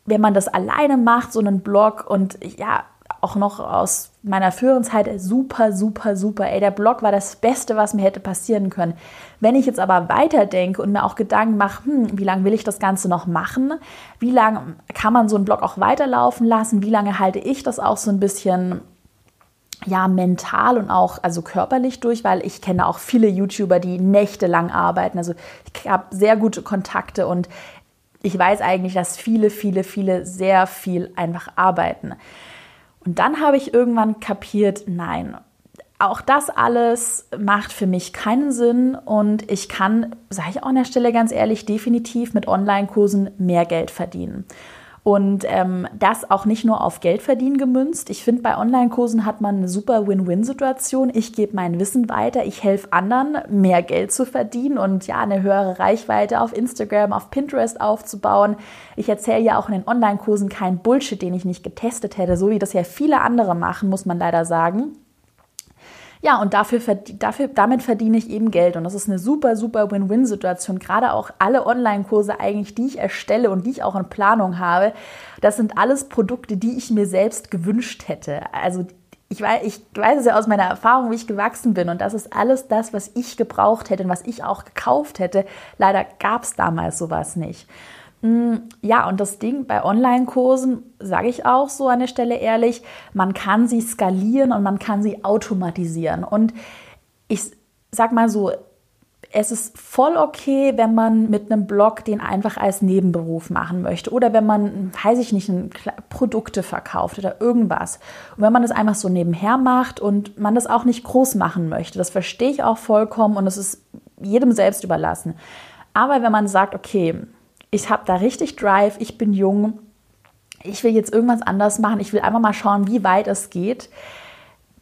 wenn man das alleine macht, so einen Blog und ja, auch noch aus meiner früheren Zeit super, super, super. Ey, der Blog war das Beste, was mir hätte passieren können. Wenn ich jetzt aber weiterdenke und mir auch Gedanken mache, hm, wie lange will ich das Ganze noch machen? Wie lange kann man so einen Blog auch weiterlaufen lassen? Wie lange halte ich das auch so ein bisschen ja, mental und auch also körperlich durch, weil ich kenne auch viele YouTuber, die nächtelang arbeiten. Also ich habe sehr gute Kontakte und ich weiß eigentlich, dass viele, viele, viele sehr viel einfach arbeiten. Und dann habe ich irgendwann kapiert, nein, auch das alles macht für mich keinen Sinn und ich kann, sage ich auch an der Stelle ganz ehrlich, definitiv mit Online-Kursen mehr Geld verdienen. Und ähm, das auch nicht nur auf Geld verdienen gemünzt. Ich finde, bei Online-Kursen hat man eine super Win-Win-Situation. Ich gebe mein Wissen weiter, ich helfe anderen, mehr Geld zu verdienen und ja, eine höhere Reichweite auf Instagram, auf Pinterest aufzubauen. Ich erzähle ja auch in den Online-Kursen keinen Bullshit, den ich nicht getestet hätte, so wie das ja viele andere machen, muss man leider sagen. Ja, und dafür, dafür, damit verdiene ich eben Geld. Und das ist eine super, super Win-Win-Situation. Gerade auch alle Online-Kurse eigentlich, die ich erstelle und die ich auch in Planung habe, das sind alles Produkte, die ich mir selbst gewünscht hätte. Also ich weiß, ich weiß es ja aus meiner Erfahrung, wie ich gewachsen bin. Und das ist alles das, was ich gebraucht hätte und was ich auch gekauft hätte. Leider gab es damals sowas nicht. Mm, ja, und das Ding bei Online-Kursen, sage ich auch so an der Stelle ehrlich, man kann sie skalieren und man kann sie automatisieren. Und ich sag mal so, es ist voll okay, wenn man mit einem Blog den einfach als Nebenberuf machen möchte oder wenn man, weiß ich nicht, Produkte verkauft oder irgendwas. Und wenn man das einfach so nebenher macht und man das auch nicht groß machen möchte, das verstehe ich auch vollkommen und es ist jedem selbst überlassen. Aber wenn man sagt, okay, ich habe da richtig Drive, ich bin jung, ich will jetzt irgendwas anders machen, ich will einfach mal schauen, wie weit es geht,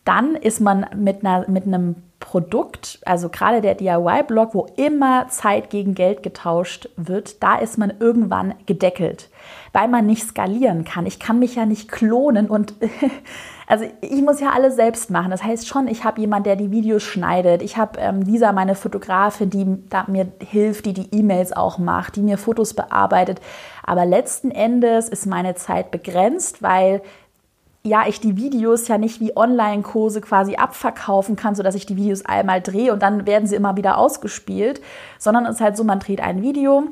dann ist man mit, einer, mit einem Produkt, also gerade der DIY-Blog, wo immer Zeit gegen Geld getauscht wird, da ist man irgendwann gedeckelt, weil man nicht skalieren kann. Ich kann mich ja nicht klonen und also ich muss ja alles selbst machen. Das heißt schon, ich habe jemanden, der die Videos schneidet. Ich habe ähm, Lisa, meine Fotografin, die mir hilft, die die E-Mails auch macht, die mir Fotos bearbeitet. Aber letzten Endes ist meine Zeit begrenzt, weil ja, ich die Videos ja nicht wie Online-Kurse quasi abverkaufen kann, sodass ich die Videos einmal drehe und dann werden sie immer wieder ausgespielt, sondern es ist halt so, man dreht ein Video,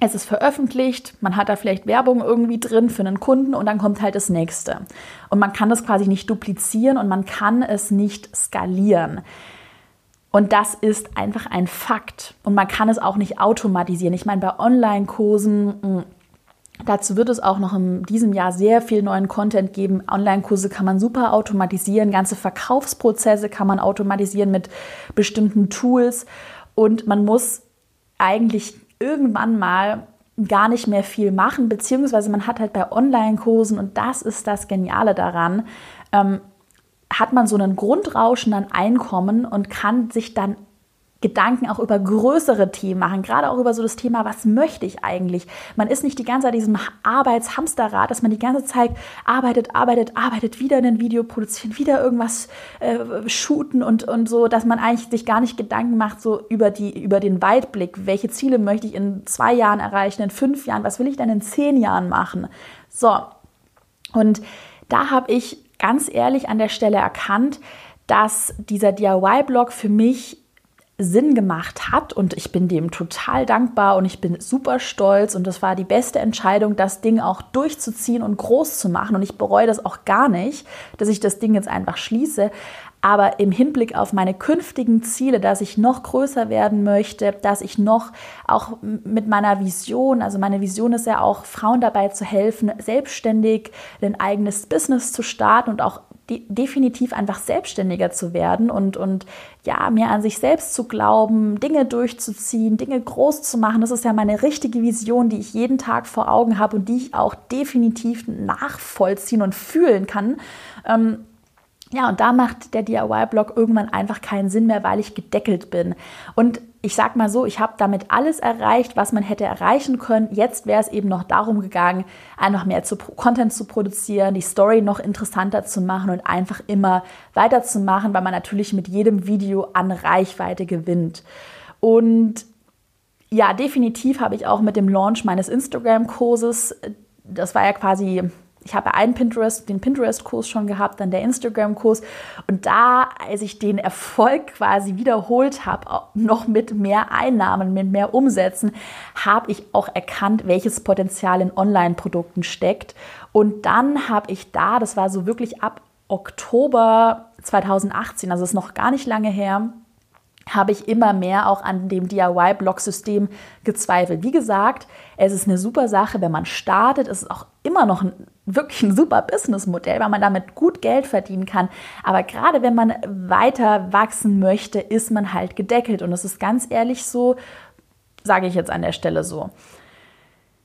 es ist veröffentlicht, man hat da vielleicht Werbung irgendwie drin für einen Kunden und dann kommt halt das nächste. Und man kann das quasi nicht duplizieren und man kann es nicht skalieren. Und das ist einfach ein Fakt. Und man kann es auch nicht automatisieren. Ich meine, bei Online-Kursen hm, Dazu wird es auch noch in diesem Jahr sehr viel neuen Content geben. Online-Kurse kann man super automatisieren, ganze Verkaufsprozesse kann man automatisieren mit bestimmten Tools und man muss eigentlich irgendwann mal gar nicht mehr viel machen, beziehungsweise man hat halt bei Online-Kursen, und das ist das Geniale daran, ähm, hat man so einen Grundrauschen an Einkommen und kann sich dann Gedanken auch über größere Themen machen, gerade auch über so das Thema, was möchte ich eigentlich? Man ist nicht die ganze Zeit diesem Arbeitshamsterrad, dass man die ganze Zeit arbeitet, arbeitet, arbeitet, wieder ein Video produzieren, wieder irgendwas äh, shooten und, und so, dass man eigentlich sich gar nicht Gedanken macht, so über, die, über den Weitblick, welche Ziele möchte ich in zwei Jahren erreichen, in fünf Jahren, was will ich denn in zehn Jahren machen? So, und da habe ich ganz ehrlich an der Stelle erkannt, dass dieser DIY-Blog für mich Sinn gemacht hat und ich bin dem total dankbar und ich bin super stolz und das war die beste Entscheidung, das Ding auch durchzuziehen und groß zu machen und ich bereue das auch gar nicht, dass ich das Ding jetzt einfach schließe. Aber im Hinblick auf meine künftigen Ziele, dass ich noch größer werden möchte, dass ich noch auch mit meiner Vision, also meine Vision ist ja auch, Frauen dabei zu helfen, selbstständig ein eigenes Business zu starten und auch definitiv einfach selbstständiger zu werden und, und ja, mehr an sich selbst zu glauben, Dinge durchzuziehen, Dinge groß zu machen. Das ist ja meine richtige Vision, die ich jeden Tag vor Augen habe und die ich auch definitiv nachvollziehen und fühlen kann. Ähm, ja, und da macht der DIY-Blog irgendwann einfach keinen Sinn mehr, weil ich gedeckelt bin. Und ich sag mal so, ich habe damit alles erreicht, was man hätte erreichen können. Jetzt wäre es eben noch darum gegangen, einfach mehr zu, Content zu produzieren, die Story noch interessanter zu machen und einfach immer weiterzumachen, weil man natürlich mit jedem Video an Reichweite gewinnt. Und ja, definitiv habe ich auch mit dem Launch meines Instagram-Kurses, das war ja quasi ich habe einen Pinterest, den Pinterest-Kurs schon gehabt, dann der Instagram-Kurs. Und da, als ich den Erfolg quasi wiederholt habe, noch mit mehr Einnahmen, mit mehr Umsätzen, habe ich auch erkannt, welches Potenzial in Online-Produkten steckt. Und dann habe ich da, das war so wirklich ab Oktober 2018, also ist noch gar nicht lange her, habe ich immer mehr auch an dem DIY-Blog-System gezweifelt. Wie gesagt, es ist eine super Sache, wenn man startet. Es ist auch immer noch ein, wirklich ein super Businessmodell, weil man damit gut Geld verdienen kann. Aber gerade wenn man weiter wachsen möchte, ist man halt gedeckelt. Und das ist ganz ehrlich so, sage ich jetzt an der Stelle so.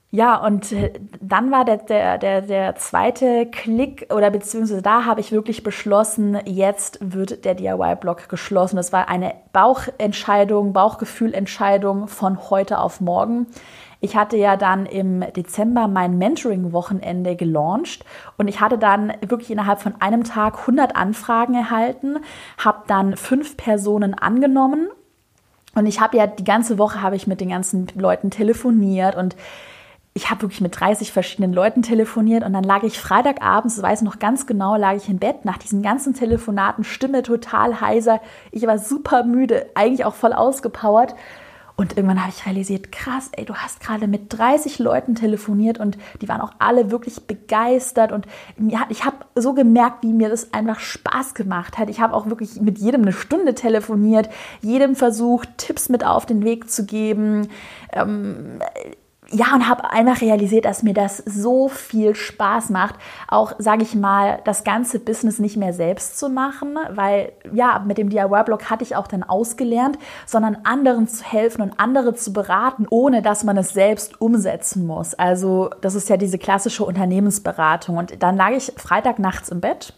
Ja, und äh, dann war der, der, der, der zweite Klick oder beziehungsweise da habe ich wirklich beschlossen, jetzt wird der DIY-Blog geschlossen. Das war eine Bauchentscheidung, Bauchgefühlentscheidung von heute auf morgen. Ich hatte ja dann im Dezember mein Mentoring-Wochenende gelauncht und ich hatte dann wirklich innerhalb von einem Tag 100 Anfragen erhalten, habe dann fünf Personen angenommen und ich habe ja die ganze Woche habe ich mit den ganzen Leuten telefoniert und ich habe wirklich mit 30 verschiedenen Leuten telefoniert und dann lag ich Freitagabends, weiß noch ganz genau, lag ich im Bett nach diesen ganzen Telefonaten, Stimme total heiser. Ich war super müde, eigentlich auch voll ausgepowert. Und irgendwann habe ich realisiert, krass, ey, du hast gerade mit 30 Leuten telefoniert und die waren auch alle wirklich begeistert. Und ich habe so gemerkt, wie mir das einfach Spaß gemacht hat. Ich habe auch wirklich mit jedem eine Stunde telefoniert, jedem versucht, Tipps mit auf den Weg zu geben. Ähm, ja, und habe einfach realisiert, dass mir das so viel Spaß macht, auch, sage ich mal, das ganze Business nicht mehr selbst zu machen, weil ja, mit dem DIY-Blog hatte ich auch dann ausgelernt, sondern anderen zu helfen und andere zu beraten, ohne dass man es selbst umsetzen muss. Also das ist ja diese klassische Unternehmensberatung. Und dann lag ich Freitag nachts im Bett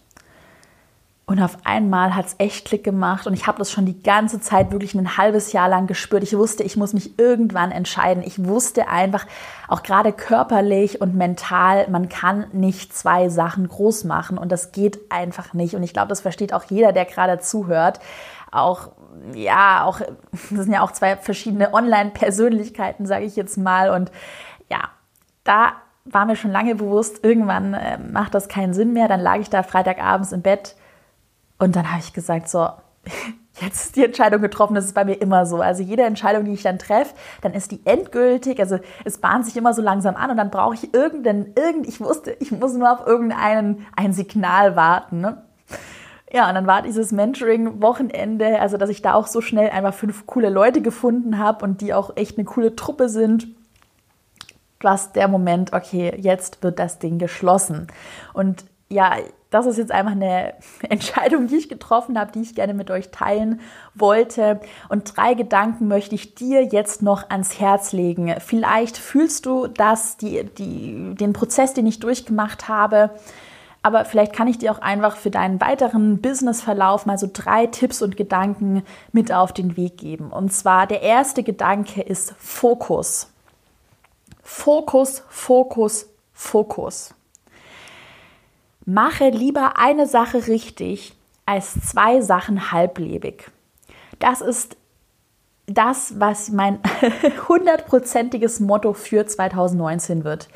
und auf einmal hat es echt Klick gemacht und ich habe das schon die ganze Zeit wirklich ein halbes Jahr lang gespürt. Ich wusste, ich muss mich irgendwann entscheiden. Ich wusste einfach, auch gerade körperlich und mental, man kann nicht zwei Sachen groß machen und das geht einfach nicht. Und ich glaube, das versteht auch jeder, der gerade zuhört. Auch ja, auch das sind ja auch zwei verschiedene Online-Persönlichkeiten, sage ich jetzt mal. Und ja, da war mir schon lange bewusst, irgendwann äh, macht das keinen Sinn mehr. Dann lag ich da Freitagabends im Bett und dann habe ich gesagt, so, jetzt ist die Entscheidung getroffen, das ist bei mir immer so. Also jede Entscheidung, die ich dann treffe, dann ist die endgültig, also es bahnt sich immer so langsam an und dann brauche ich irgendeinen, irgend, ich wusste, ich muss nur auf irgendeinen ein Signal warten. Ne? Ja, und dann war dieses Mentoring-Wochenende, also dass ich da auch so schnell einfach fünf coole Leute gefunden habe und die auch echt eine coole Truppe sind. Was der Moment, okay, jetzt wird das Ding geschlossen. Und ja, das ist jetzt einfach eine Entscheidung, die ich getroffen habe, die ich gerne mit euch teilen wollte. Und drei Gedanken möchte ich dir jetzt noch ans Herz legen. Vielleicht fühlst du das, die, die, den Prozess, den ich durchgemacht habe. Aber vielleicht kann ich dir auch einfach für deinen weiteren Businessverlauf mal so drei Tipps und Gedanken mit auf den Weg geben. Und zwar der erste Gedanke ist Fokus. Fokus, Fokus, Fokus. Mache lieber eine Sache richtig als zwei Sachen halblebig. Das ist das, was mein hundertprozentiges Motto für 2019 wird.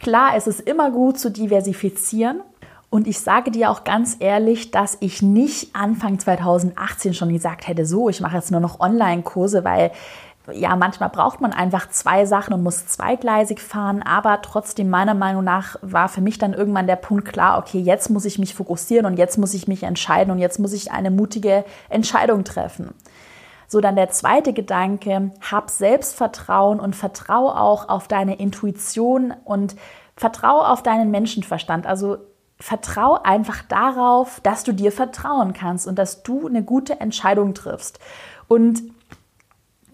Klar, es ist immer gut zu diversifizieren Und ich sage dir auch ganz ehrlich, dass ich nicht Anfang 2018 schon gesagt hätte, so, ich mache jetzt nur noch Online-Kurse, weil ja, manchmal braucht man einfach zwei Sachen und muss zweigleisig fahren, aber trotzdem meiner Meinung nach war für mich dann irgendwann der Punkt klar, okay, jetzt muss ich mich fokussieren und jetzt muss ich mich entscheiden und jetzt muss ich eine mutige Entscheidung treffen. So, dann der zweite Gedanke, hab Selbstvertrauen und vertrau auch auf deine Intuition und vertrau auf deinen Menschenverstand. Also vertrau einfach darauf, dass du dir vertrauen kannst und dass du eine gute Entscheidung triffst. Und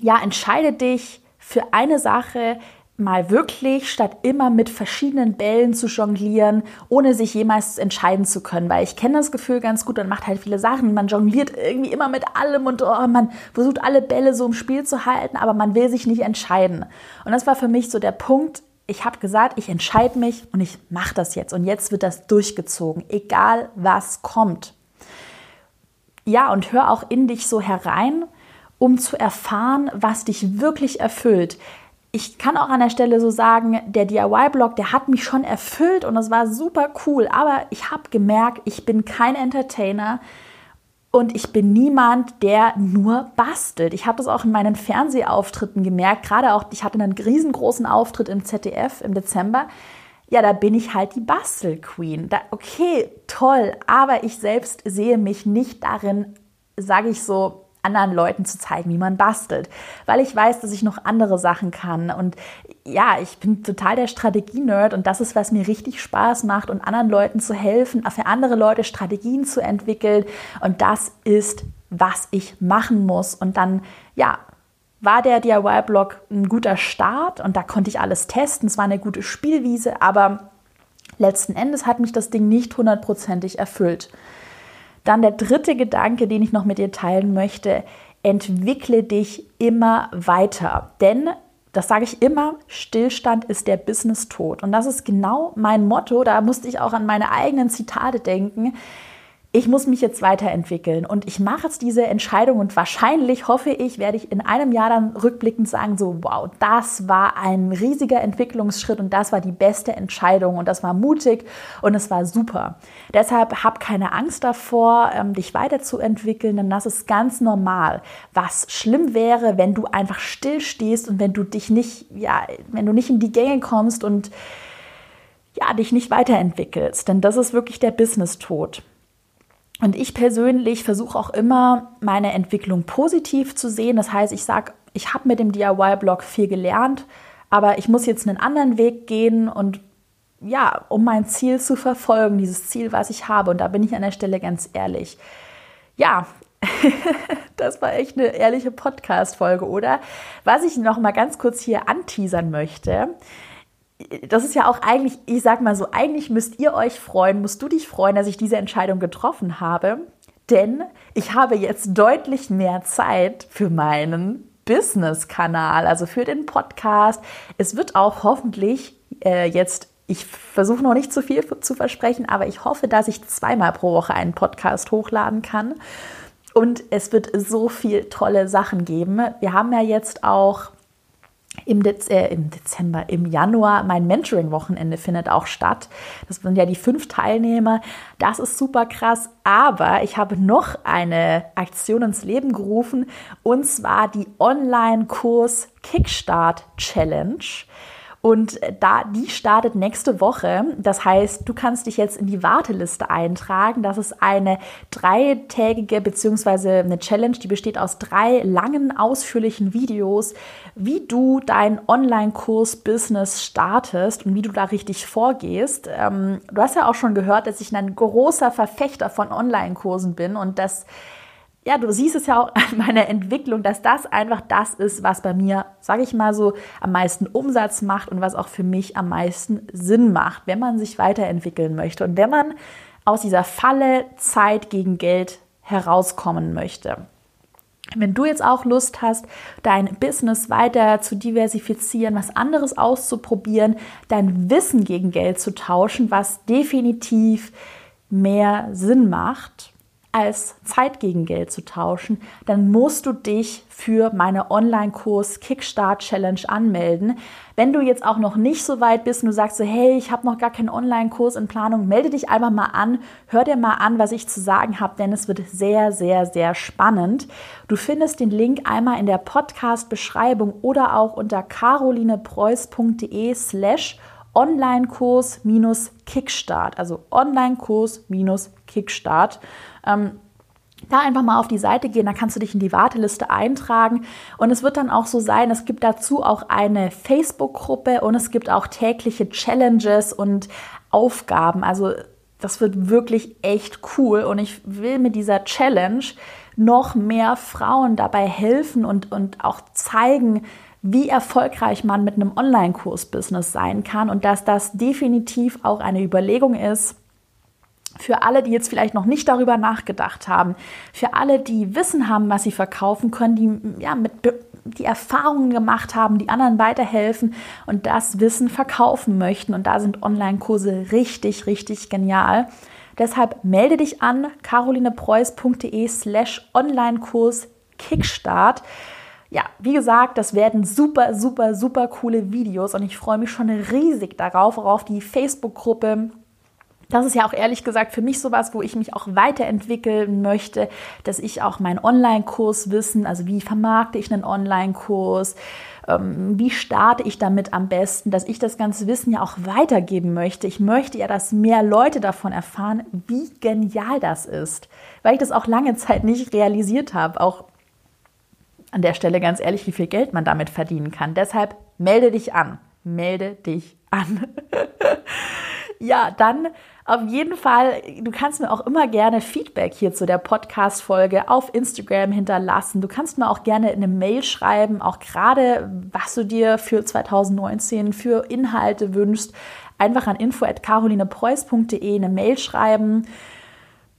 ja, entscheide dich für eine Sache mal wirklich, statt immer mit verschiedenen Bällen zu jonglieren, ohne sich jemals entscheiden zu können. Weil ich kenne das Gefühl ganz gut, man macht halt viele Sachen, man jongliert irgendwie immer mit allem und oh, man versucht alle Bälle so im Spiel zu halten, aber man will sich nicht entscheiden. Und das war für mich so der Punkt, ich habe gesagt, ich entscheide mich und ich mache das jetzt. Und jetzt wird das durchgezogen, egal was kommt. Ja, und hör auch in dich so herein um zu erfahren, was dich wirklich erfüllt. Ich kann auch an der Stelle so sagen, der DIY-Blog, der hat mich schon erfüllt und das war super cool. Aber ich habe gemerkt, ich bin kein Entertainer und ich bin niemand, der nur bastelt. Ich habe das auch in meinen Fernsehauftritten gemerkt. Gerade auch, ich hatte einen riesengroßen Auftritt im ZDF im Dezember. Ja, da bin ich halt die Bastelqueen. Da, okay, toll, aber ich selbst sehe mich nicht darin, sage ich so, anderen Leuten zu zeigen, wie man bastelt, weil ich weiß, dass ich noch andere Sachen kann. Und ja, ich bin total der Strategie-Nerd und das ist, was mir richtig Spaß macht und anderen Leuten zu helfen, für andere Leute Strategien zu entwickeln. Und das ist, was ich machen muss. Und dann, ja, war der DIY-Blog ein guter Start und da konnte ich alles testen, es war eine gute Spielwiese, aber letzten Endes hat mich das Ding nicht hundertprozentig erfüllt. Dann der dritte Gedanke, den ich noch mit dir teilen möchte, entwickle dich immer weiter. Denn, das sage ich immer, Stillstand ist der Business-Tod. Und das ist genau mein Motto. Da musste ich auch an meine eigenen Zitate denken ich muss mich jetzt weiterentwickeln und ich mache jetzt diese Entscheidung und wahrscheinlich hoffe ich, werde ich in einem Jahr dann rückblickend sagen, so wow, das war ein riesiger Entwicklungsschritt und das war die beste Entscheidung und das war mutig und es war super. Deshalb hab keine Angst davor, ähm, dich weiterzuentwickeln, denn das ist ganz normal. Was schlimm wäre, wenn du einfach stillstehst und wenn du dich nicht, ja, wenn du nicht in die Gänge kommst und ja, dich nicht weiterentwickelst, denn das ist wirklich der Business-Tod. Und ich persönlich versuche auch immer, meine Entwicklung positiv zu sehen. Das heißt, ich sage, ich habe mit dem DIY-Blog viel gelernt, aber ich muss jetzt einen anderen Weg gehen und ja, um mein Ziel zu verfolgen, dieses Ziel, was ich habe. Und da bin ich an der Stelle ganz ehrlich. Ja, das war echt eine ehrliche Podcast-Folge, oder? Was ich noch mal ganz kurz hier anteasern möchte, das ist ja auch eigentlich, ich sag mal so, eigentlich müsst ihr euch freuen, musst du dich freuen, dass ich diese Entscheidung getroffen habe, denn ich habe jetzt deutlich mehr Zeit für meinen Business-Kanal, also für den Podcast. Es wird auch hoffentlich äh, jetzt ich versuche noch nicht zu viel zu versprechen, aber ich hoffe, dass ich zweimal pro Woche einen Podcast hochladen kann. Und es wird so viel tolle Sachen geben. Wir haben ja jetzt auch im, Dez äh, im Dezember, im Januar, mein Mentoring-Wochenende findet auch statt. Das sind ja die fünf Teilnehmer. Das ist super krass. Aber ich habe noch eine Aktion ins Leben gerufen und zwar die Online-Kurs Kickstart Challenge. Und da, die startet nächste Woche. Das heißt, du kannst dich jetzt in die Warteliste eintragen. Das ist eine dreitägige beziehungsweise eine Challenge, die besteht aus drei langen, ausführlichen Videos, wie du dein Online-Kurs-Business startest und wie du da richtig vorgehst. Ähm, du hast ja auch schon gehört, dass ich ein großer Verfechter von Online-Kursen bin und das ja, du siehst es ja auch an meiner Entwicklung, dass das einfach das ist, was bei mir, sage ich mal so, am meisten Umsatz macht und was auch für mich am meisten Sinn macht, wenn man sich weiterentwickeln möchte und wenn man aus dieser Falle Zeit gegen Geld herauskommen möchte. Wenn du jetzt auch Lust hast, dein Business weiter zu diversifizieren, was anderes auszuprobieren, dein Wissen gegen Geld zu tauschen, was definitiv mehr Sinn macht, als Zeit gegen Geld zu tauschen, dann musst du dich für meine Online-Kurs Kickstart Challenge anmelden. Wenn du jetzt auch noch nicht so weit bist und du sagst so, hey, ich habe noch gar keinen Online-Kurs in Planung, melde dich einfach mal an, hör dir mal an, was ich zu sagen habe, denn es wird sehr, sehr, sehr spannend. Du findest den Link einmal in der Podcast-Beschreibung oder auch unter carolinepreuß.de slash Online-Kurs-Kickstart, also Online-Kurs-Kickstart. Ähm, da einfach mal auf die Seite gehen, da kannst du dich in die Warteliste eintragen. Und es wird dann auch so sein, es gibt dazu auch eine Facebook-Gruppe und es gibt auch tägliche Challenges und Aufgaben. Also das wird wirklich echt cool. Und ich will mit dieser Challenge noch mehr Frauen dabei helfen und, und auch zeigen, wie erfolgreich man mit einem Online-Kurs-Business sein kann und dass das definitiv auch eine Überlegung ist, für alle, die jetzt vielleicht noch nicht darüber nachgedacht haben, für alle, die Wissen haben, was sie verkaufen können, die ja mit die Erfahrungen gemacht haben, die anderen weiterhelfen und das Wissen verkaufen möchten. Und da sind Online-Kurse richtig, richtig genial. Deshalb melde dich an carolinepreuß.de slash Online-Kurs Kickstart ja, wie gesagt, das werden super, super, super coole Videos und ich freue mich schon riesig darauf, auf die Facebook-Gruppe. Das ist ja auch ehrlich gesagt für mich sowas, wo ich mich auch weiterentwickeln möchte, dass ich auch meinen Online-Kurs wissen, also wie vermarkte ich einen Online-Kurs, ähm, wie starte ich damit am besten, dass ich das ganze Wissen ja auch weitergeben möchte. Ich möchte ja, dass mehr Leute davon erfahren, wie genial das ist, weil ich das auch lange Zeit nicht realisiert habe, auch an der Stelle ganz ehrlich, wie viel Geld man damit verdienen kann. Deshalb melde dich an. Melde dich an. ja, dann auf jeden Fall, du kannst mir auch immer gerne Feedback hier zu der Podcast-Folge auf Instagram hinterlassen. Du kannst mir auch gerne eine Mail schreiben, auch gerade, was du dir für 2019 für Inhalte wünschst. Einfach an info.carolinepreuß.de eine Mail schreiben.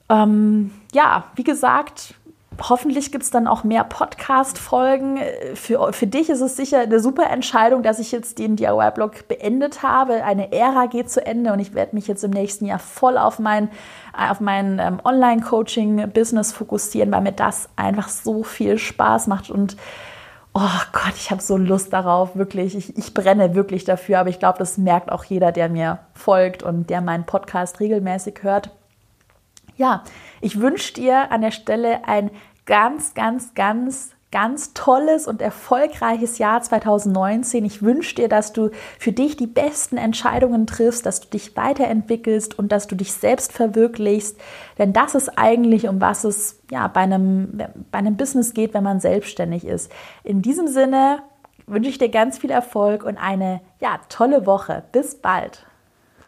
Ähm, ja, wie gesagt, Hoffentlich gibt es dann auch mehr Podcast-Folgen. Für, für dich ist es sicher eine super Entscheidung, dass ich jetzt den DIY-Blog beendet habe. Eine Ära geht zu Ende und ich werde mich jetzt im nächsten Jahr voll auf mein, auf mein ähm, Online-Coaching-Business fokussieren, weil mir das einfach so viel Spaß macht und oh Gott, ich habe so Lust darauf, wirklich. Ich, ich brenne wirklich dafür, aber ich glaube, das merkt auch jeder, der mir folgt und der meinen Podcast regelmäßig hört. Ja, ich wünsche dir an der Stelle ein ganz, ganz, ganz ganz tolles und erfolgreiches Jahr 2019. Ich wünsche dir, dass du für dich die besten Entscheidungen triffst, dass du dich weiterentwickelst und dass du dich selbst verwirklichst. Denn das ist eigentlich, um was es ja, bei, einem, bei einem Business geht, wenn man selbstständig ist. In diesem Sinne wünsche ich dir ganz viel Erfolg und eine ja, tolle Woche. Bis bald.